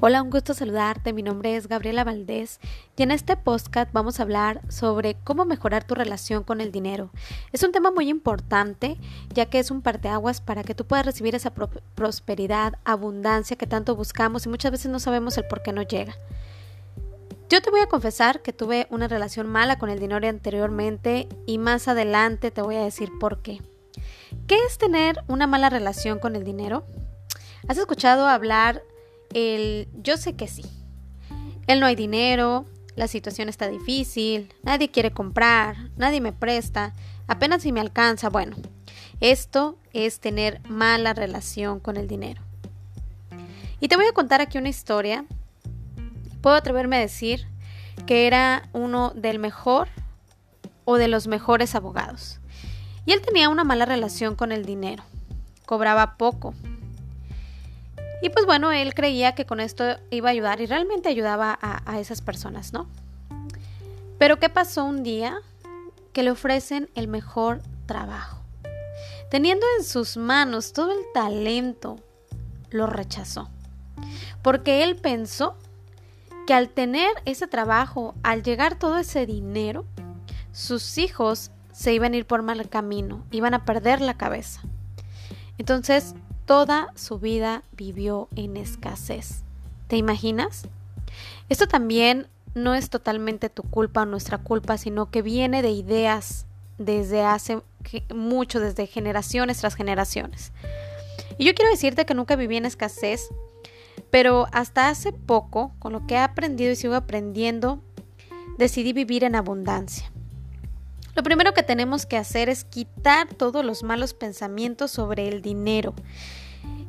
Hola, un gusto saludarte. Mi nombre es Gabriela Valdés y en este podcast vamos a hablar sobre cómo mejorar tu relación con el dinero. Es un tema muy importante ya que es un parteaguas para que tú puedas recibir esa prosperidad, abundancia que tanto buscamos y muchas veces no sabemos el por qué no llega. Yo te voy a confesar que tuve una relación mala con el dinero anteriormente y más adelante te voy a decir por qué. ¿Qué es tener una mala relación con el dinero? ¿Has escuchado hablar el yo sé que sí. Él no hay dinero, la situación está difícil, nadie quiere comprar, nadie me presta, apenas si me alcanza. Bueno, esto es tener mala relación con el dinero. Y te voy a contar aquí una historia. Puedo atreverme a decir que era uno del mejor o de los mejores abogados. Y él tenía una mala relación con el dinero. Cobraba poco, y pues bueno, él creía que con esto iba a ayudar y realmente ayudaba a, esas personas, ¿no? Pero ¿qué pasó un día? Que le ofrecen el mejor trabajo. Teniendo en sus manos todo el talento, lo rechazó. Porque él pensó que al tener ese trabajo, al llegar todo ese dinero, sus hijos se iban a ir por mal camino, iban a perder la cabeza. Entonces toda su vida vivió en escasez. ¿Te imaginas? Esto también no es totalmente tu culpa o nuestra culpa, sino que viene de ideas desde hace mucho, desde generaciones tras generaciones. Y yo quiero decirte que nunca viví en escasez, pero hasta hace poco, con lo que he aprendido y sigo aprendiendo, decidí vivir en abundancia. Lo primero que tenemos que hacer es quitar todos los malos pensamientos sobre el dinero.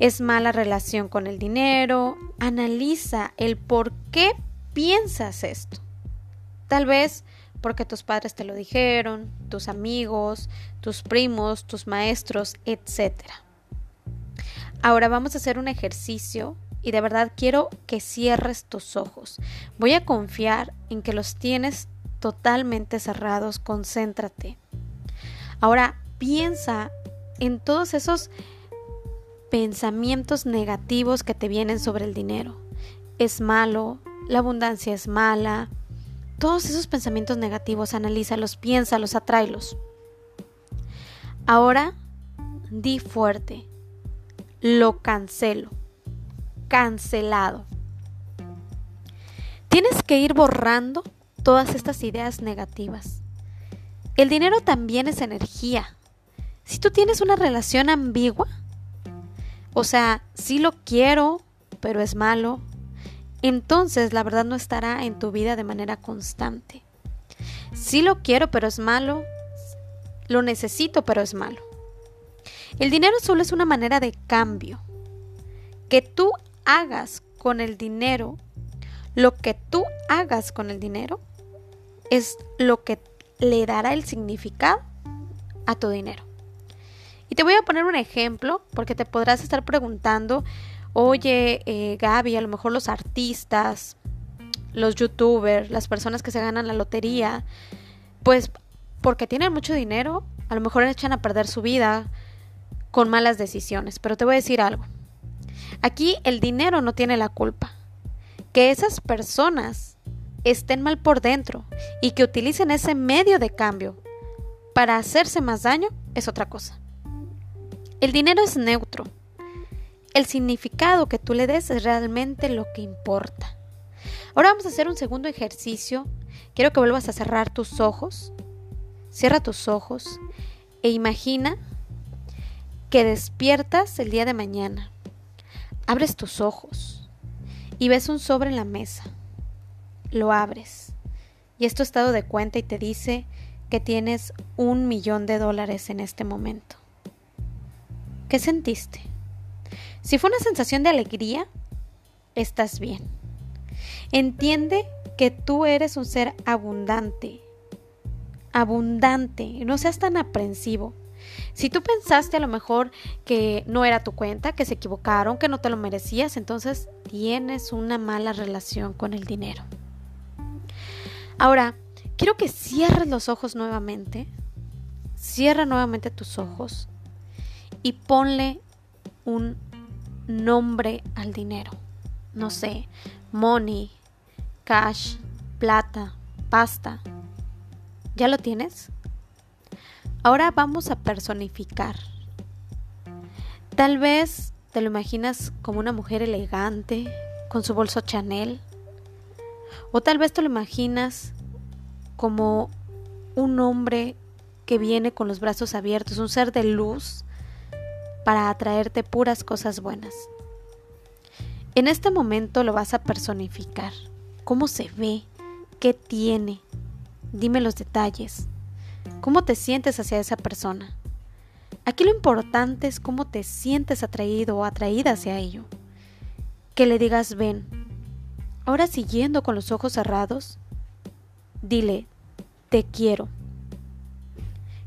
Es mala relación con el dinero. Analiza el por qué piensas esto. Tal vez porque tus padres te lo dijeron, tus amigos, tus primos, tus maestros, etc. Ahora vamos a hacer un ejercicio y de verdad quiero que cierres tus ojos. Voy a confiar en que los tienes totalmente cerrados, concéntrate. Ahora piensa en todos esos pensamientos negativos que te vienen sobre el dinero. Es malo, la abundancia es mala. Todos esos pensamientos negativos, analízalos, piénsalos, atráelos. Ahora, di fuerte, lo cancelo, cancelado. Tienes que ir borrando todas estas ideas negativas. El dinero también es energía. Si tú tienes una relación ambigua, o sea, si lo quiero, pero es malo, entonces la verdad no estará en tu vida de manera constante. Si lo quiero, pero es malo, lo necesito, pero es malo. El dinero solo es una manera de cambio. Que tú hagas con el dinero lo que tú hagas con el dinero es lo que le dará el significado a tu dinero. Y te voy a poner un ejemplo porque te podrás estar preguntando, oye eh, Gaby, a lo mejor los artistas, los youtubers, las personas que se ganan la lotería, pues porque tienen mucho dinero, a lo mejor echan a perder su vida con malas decisiones. Pero te voy a decir algo. Aquí el dinero no tiene la culpa. Que esas personas estén mal por dentro y que utilicen ese medio de cambio para hacerse más daño es otra cosa. El dinero es neutro. El significado que tú le des es realmente lo que importa. Ahora vamos a hacer un segundo ejercicio. Quiero que vuelvas a cerrar tus ojos. Cierra tus ojos e imagina que despiertas el día de mañana. Abres tus ojos y ves un sobre en la mesa lo abres y es tu estado de cuenta y te dice que tienes un millón de dólares en este momento. ¿Qué sentiste? Si fue una sensación de alegría, estás bien. Entiende que tú eres un ser abundante. Abundante. No seas tan aprensivo. Si tú pensaste a lo mejor que no era tu cuenta, que se equivocaron, que no te lo merecías, entonces tienes una mala relación con el dinero. Ahora, quiero que cierres los ojos nuevamente. Cierra nuevamente tus ojos y ponle un nombre al dinero. no sé, money, cash, plata, pasta. ¿Ya lo tienes? Ahora vamos a personificar. Tal vez te lo imaginas como una mujer elegante, con su bolso Chanel. O tal vez te lo imaginas como un hombre que viene con los brazos abiertos, un ser de luz para atraerte puras cosas buenas. En este momento lo vas a personificar. ¿Cómo se ve? ¿Qué tiene? Dime los detalles. ¿Cómo te sientes hacia esa persona? Aquí lo importante es cómo te sientes atraído o atraída hacia ello. Que le digas ven. Ahora siguiendo con los ojos cerrados, dile, te quiero.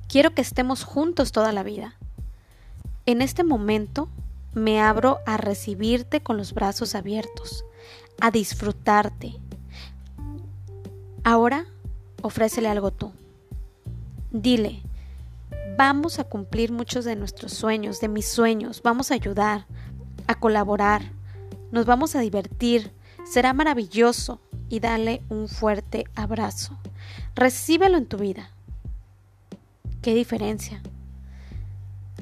Quiero que estemos juntos toda la vida. En este momento me abro a recibirte con los brazos abiertos, a disfrutarte. Ahora ofrécele algo tú. Dile, vamos a cumplir muchos de nuestros sueños, de mis sueños, vamos a ayudar, a colaborar, nos vamos a divertir, será maravilloso y dale un fuerte abrazo. Recíbelo en tu vida. ¿Qué diferencia?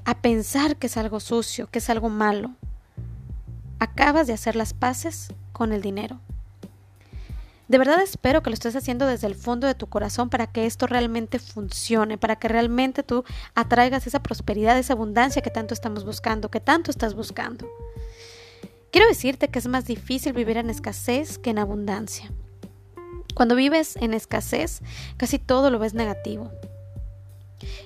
A pensar que es algo sucio, que es algo malo. Acabas de hacer las paces con el dinero. De verdad espero que lo estés haciendo desde el fondo de tu corazón para que esto realmente funcione, para que realmente tú atraigas esa prosperidad, esa abundancia que tanto estamos buscando, que tanto estás buscando. Quiero decirte que es más difícil vivir en escasez que en abundancia. Cuando vives en escasez, casi todo lo ves negativo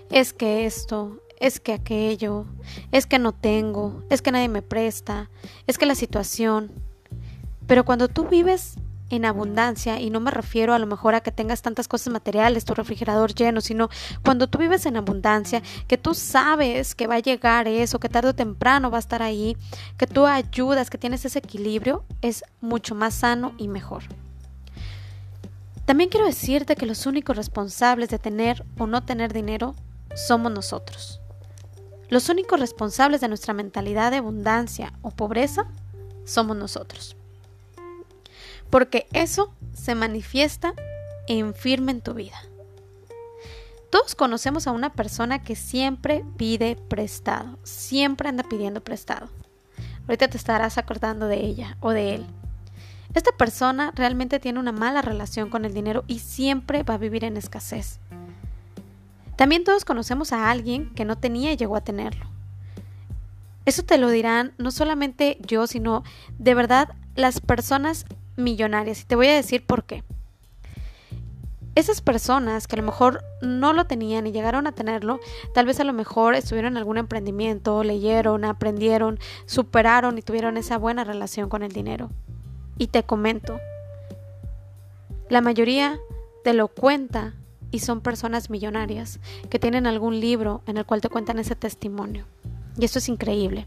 es que esto, es que aquello, es que no tengo, es que nadie me presta, es que la situación. Pero cuando tú vives en abundancia, y no me refiero a lo mejor a que tengas tantas cosas materiales, tu refrigerador lleno, sino cuando tú vives en abundancia, que tú sabes que va a llegar eso, que tarde o temprano va a estar ahí, que tú ayudas, que tienes ese equilibrio, es mucho más sano y mejor. También quiero decirte que los únicos responsables de tener o no tener dinero somos nosotros. Los únicos responsables de nuestra mentalidad de abundancia o pobreza somos nosotros. Porque eso se manifiesta en firme en tu vida. Todos conocemos a una persona que siempre pide prestado, siempre anda pidiendo prestado. Ahorita te estarás acordando de ella o de él. Esta persona realmente tiene una mala relación con el dinero y siempre va a vivir en escasez. También todos conocemos a alguien que no tenía y llegó a tenerlo. Eso te lo dirán no solamente yo, sino de verdad las personas millonarias. Y te voy a decir por qué. Esas personas que a lo mejor no lo tenían y llegaron a tenerlo, tal vez a lo mejor estuvieron en algún emprendimiento, leyeron, aprendieron, superaron y tuvieron esa buena relación con el dinero. Y te comento, la mayoría te lo cuenta y son personas millonarias que tienen algún libro en el cual te cuentan ese testimonio. Y esto es increíble.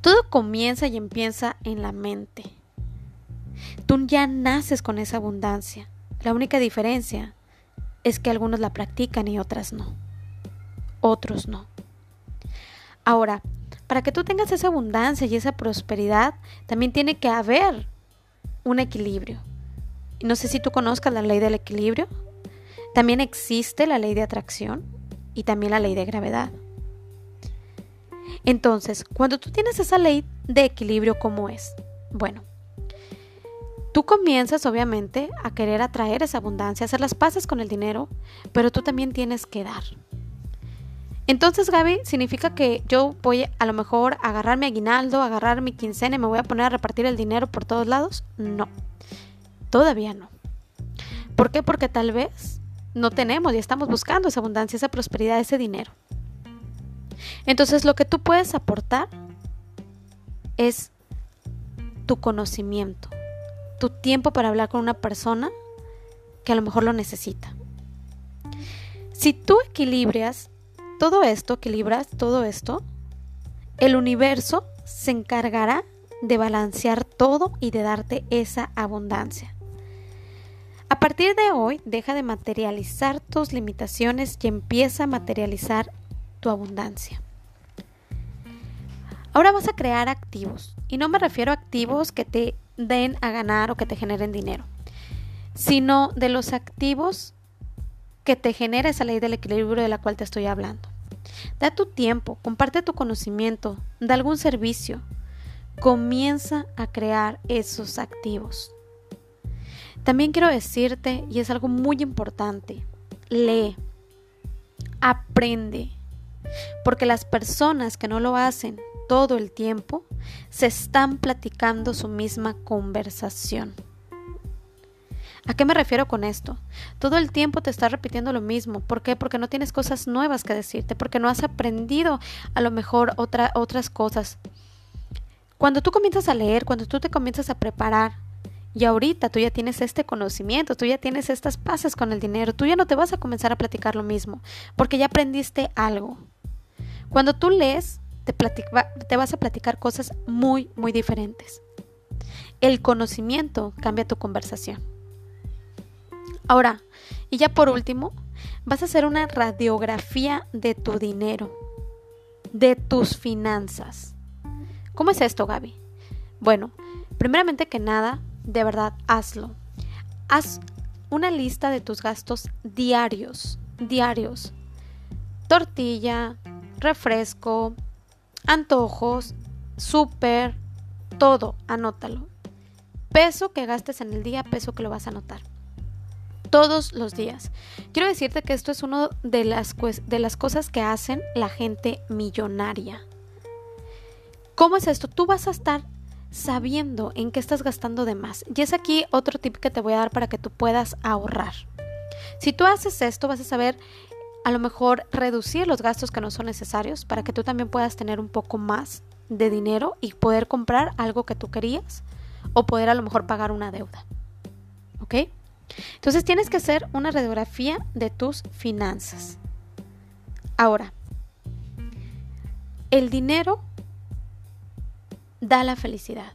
Todo comienza y empieza en la mente. Tú ya naces con esa abundancia. La única diferencia es que algunos la practican y otras no. Otros no. Ahora, para que tú tengas esa abundancia y esa prosperidad, también tiene que haber un equilibrio. No sé si tú conozcas la ley del equilibrio. También existe la ley de atracción y también la ley de gravedad. Entonces, cuando tú tienes esa ley de equilibrio, ¿cómo es? Bueno, tú comienzas obviamente a querer atraer esa abundancia, hacer las paces con el dinero, pero tú también tienes que dar. Entonces, Gaby, significa que yo voy a lo mejor a agarrar mi aguinaldo, agarrar mi quincena y me voy a poner a repartir el dinero por todos lados? No, todavía no. ¿Por qué? Porque tal vez no tenemos y estamos buscando esa abundancia, esa prosperidad, ese dinero. Entonces lo que tú puedes aportar es tu conocimiento, tu tiempo para hablar con una persona que a lo mejor lo necesita. Si tú equilibras todo esto, equilibras todo esto, el universo se encargará de balancear todo y de darte esa abundancia. A partir de hoy, deja de materializar tus limitaciones y empieza a materializar tu abundancia. Ahora vas a crear activos. Y no me refiero a activos que te den a ganar o que te generen dinero, sino de los activos que te genera esa ley del equilibrio de la cual te estoy hablando. Da tu tiempo, comparte tu conocimiento, da algún servicio. Comienza a crear esos activos. También quiero decirte, y es algo muy importante, lee, aprende, porque las personas que no lo hacen todo el tiempo se están platicando su misma conversación. ¿A qué me refiero con esto? Todo el tiempo te estás repitiendo lo mismo. ¿Por qué? Porque no tienes cosas nuevas que decirte, porque no has aprendido a lo mejor otras cosas. Cuando tú comienzas a leer, cuando tú te comienzas a preparar, y ahorita tú ya tienes este conocimiento, tú ya tienes estas pases con el dinero, tú ya no te vas a comenzar a platicar lo mismo, porque ya aprendiste algo. Cuando tú lees, te, te vas a platicar cosas muy, muy diferentes. El conocimiento cambia tu conversación. Ahora, y ya por último, vas a hacer una radiografía de tu dinero, de tus finanzas. ¿Cómo es esto, Gaby? Bueno, primeramente que nada, de verdad, hazlo. Haz una lista de tus gastos diarios, diarios. Tortilla, refresco, antojos, súper, todo, anótalo. Peso que gastes en el día, peso que lo vas a anotar. Todos los días. Quiero decirte que esto es una de las, de las cosas que hacen la gente millonaria. ¿Cómo es esto? Tú vas a estar sabiendo en qué estás gastando de más. Y es aquí otro tip que te voy a dar para que tú puedas ahorrar. Si tú haces esto, vas a saber a lo mejor reducir los gastos que no son necesarios para que tú también puedas tener un poco más de dinero y poder comprar algo que tú querías o poder a lo mejor pagar una deuda. ¿Ok? Entonces tienes que hacer una radiografía de tus finanzas. Ahora, el dinero da la felicidad.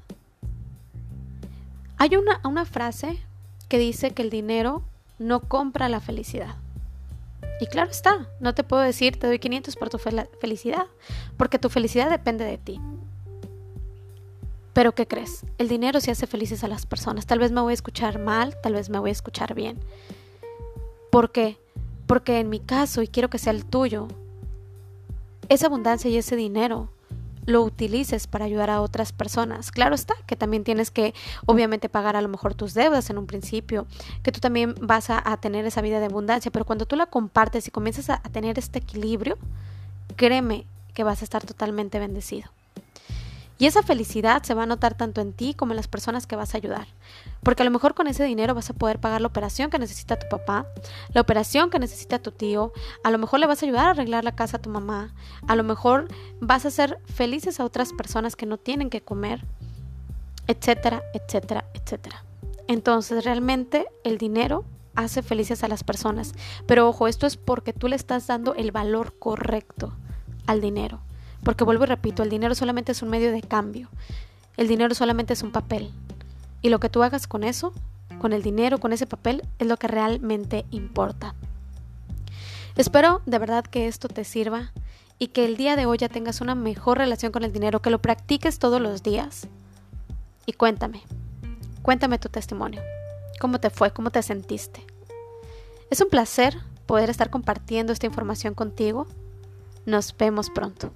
Hay una, una frase que dice que el dinero no compra la felicidad. Y claro está, no te puedo decir te doy 500 por tu felicidad, porque tu felicidad depende de ti. Pero ¿qué crees? El dinero sí hace felices a las personas. Tal vez me voy a escuchar mal, tal vez me voy a escuchar bien. ¿Por qué? Porque en mi caso, y quiero que sea el tuyo, esa abundancia y ese dinero lo utilices para ayudar a otras personas. Claro está que también tienes que obviamente pagar a lo mejor tus deudas en un principio, que tú también vas a, tener esa vida de abundancia, pero cuando tú la compartes y comienzas a tener este equilibrio, créeme que vas a estar totalmente bendecido. Y esa felicidad se va a notar tanto en ti como en las personas que vas a ayudar. Porque a lo mejor con ese dinero vas a poder pagar la operación que necesita tu papá, la operación que necesita tu tío, a lo mejor le vas a ayudar a arreglar la casa a tu mamá, a lo mejor vas a hacer felices a otras personas que no tienen que comer, etcétera, etcétera, etcétera. Entonces realmente el dinero hace felices a las personas. Pero ojo, esto es porque tú le estás dando el valor correcto al dinero. Porque vuelvo y repito, el dinero solamente es un medio de cambio. El dinero solamente es un papel. Y lo que tú hagas con eso, con el dinero, con ese papel, es lo que realmente importa. Espero de verdad que esto te sirva y que el día de hoy ya tengas una mejor relación con el dinero, que lo practiques todos los días. Y cuéntame, cuéntame tu testimonio. ¿Cómo te fue? ¿Cómo te sentiste? Es un placer poder estar compartiendo esta información contigo. Nos vemos pronto.